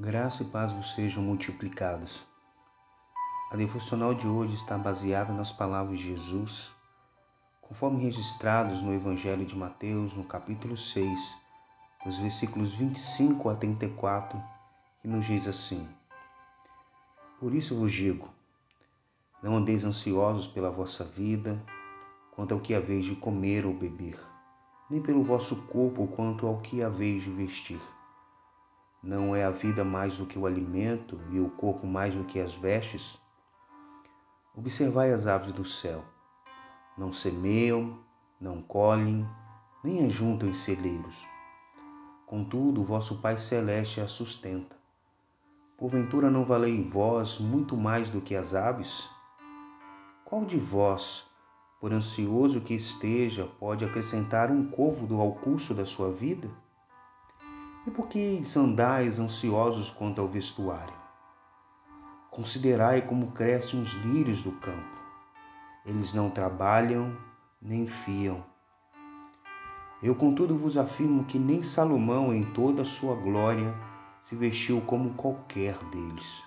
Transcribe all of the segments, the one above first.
Graça e paz vos sejam multiplicadas. A devocional de hoje está baseada nas palavras de Jesus, conforme registrados no Evangelho de Mateus, no capítulo 6, dos versículos 25 a 34, que nos diz assim: Por isso vos digo, não andeis ansiosos pela vossa vida, quanto ao que haveis de comer ou beber, nem pelo vosso corpo quanto ao que haveis de vestir. Não é a vida mais do que o alimento e o corpo mais do que as vestes? Observai as aves do céu. Não semeiam, não colhem, nem ajuntam em celeiros. Contudo, vosso Pai Celeste a sustenta. Porventura não valei vós muito mais do que as aves? Qual de vós, por ansioso que esteja, pode acrescentar um côvado ao curso da sua vida? E por que andais ansiosos quanto ao vestuário? Considerai como crescem os lírios do campo. Eles não trabalham nem fiam. Eu, contudo, vos afirmo que nem Salomão, em toda a sua glória, se vestiu como qualquer deles.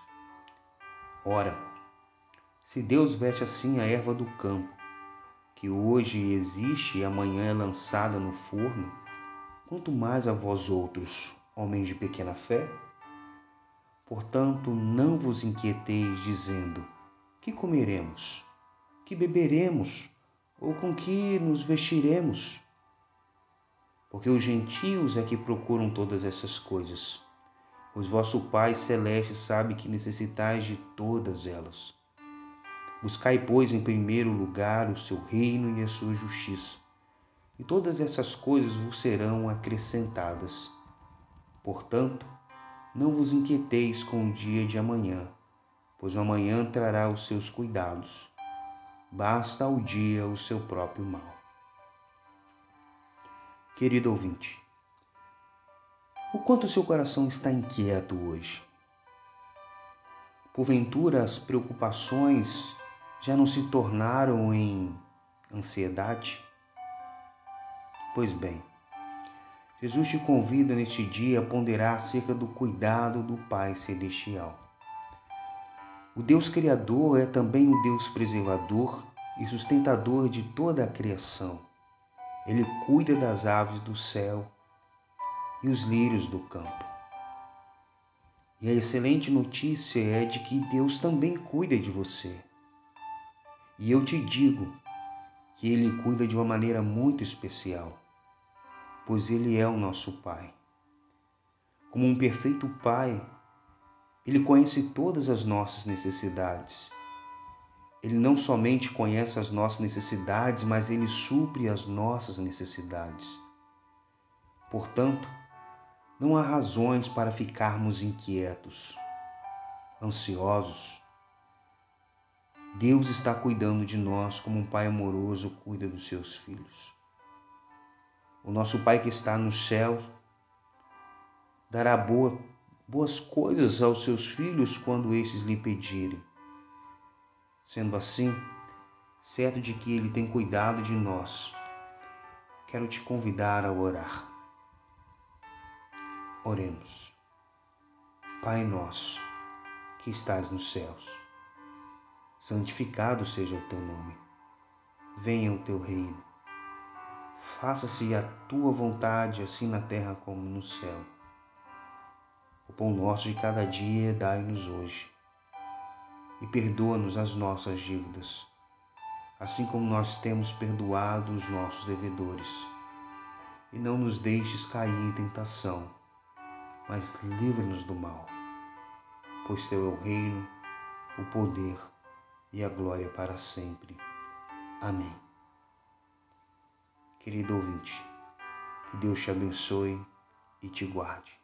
Ora, se Deus veste assim a erva do campo, que hoje existe e amanhã é lançada no forno, quanto mais a vós outros, homens de pequena fé? Portanto, não vos inquieteis dizendo: que comeremos? Que beberemos? Ou com que nos vestiremos? Porque os gentios é que procuram todas essas coisas. Pois vosso Pai Celeste sabe que necessitais de todas elas. Buscai, pois, em primeiro lugar o seu reino e a sua justiça e todas essas coisas vos serão acrescentadas. Portanto, não vos inquieteis com o dia de amanhã, pois o amanhã trará os seus cuidados. Basta ao dia o seu próprio mal. Querido ouvinte, o quanto seu coração está inquieto hoje? Porventura as preocupações já não se tornaram em ansiedade? Pois bem, Jesus te convida neste dia a ponderar acerca do cuidado do Pai Celestial. O Deus Criador é também o Deus preservador e sustentador de toda a criação. Ele cuida das aves do céu e os lírios do campo. E a excelente notícia é de que Deus também cuida de você. E eu te digo que Ele cuida de uma maneira muito especial pois Ele é o nosso Pai. Como um perfeito Pai, Ele conhece todas as nossas necessidades. Ele não somente conhece as nossas necessidades, mas Ele supre as nossas necessidades. Portanto, não há razões para ficarmos inquietos, ansiosos. Deus está cuidando de nós como um pai amoroso cuida dos seus filhos. O nosso Pai que está no céu dará boa, boas coisas aos seus filhos quando estes lhe pedirem. Sendo assim, certo de que Ele tem cuidado de nós, quero te convidar a orar. Oremos. Pai nosso, que estás nos céus, santificado seja o teu nome. Venha o teu reino Faça-se a tua vontade, assim na terra como no céu. O pão nosso de cada dia dai-nos hoje. E perdoa-nos as nossas dívidas, assim como nós temos perdoado os nossos devedores. E não nos deixes cair em tentação, mas livra-nos do mal. Pois teu é o reino, o poder e a glória para sempre. Amém. Querido ouvinte, que Deus te abençoe e te guarde.